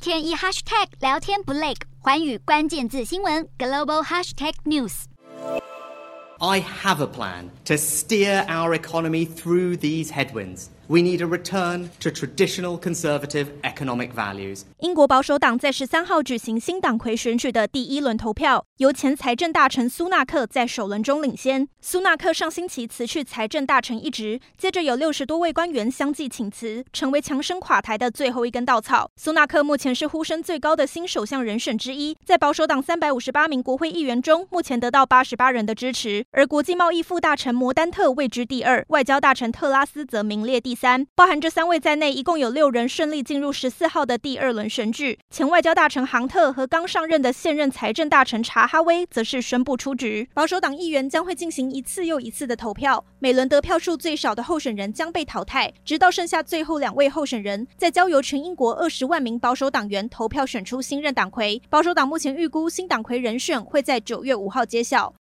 天一 hashtag 聊天不累，寰宇关键字新闻 global hashtag news。I have a plan to steer our economy through these headwinds. We need a return to traditional conservative economic values. 英国保守党在十三号举行新党魁选举的第一轮投票，由前财政大臣苏纳克在首轮中领先。苏纳克上星期辞去财政大臣一职，接着有六十多位官员相继请辞，成为强生垮台的最后一根稻草。苏纳克目前是呼声最高的新首相人选之一，在保守党三百五十八名国会议员中，目前得到八十八人的支持。而国际贸易副大臣摩丹特位居第二，外交大臣特拉斯则名列第三。包含这三位在内，一共有六人顺利进入十四号的第二轮选举。前外交大臣杭特和刚上任的现任财政大臣查哈威则是宣布出局。保守党议员将会进行一次又一次的投票，每轮得票数最少的候选人将被淘汰，直到剩下最后两位候选人，再交由全英国二十万名保守党员投票选出新任党魁。保守党目前预估新党魁人选会在九月五号揭晓。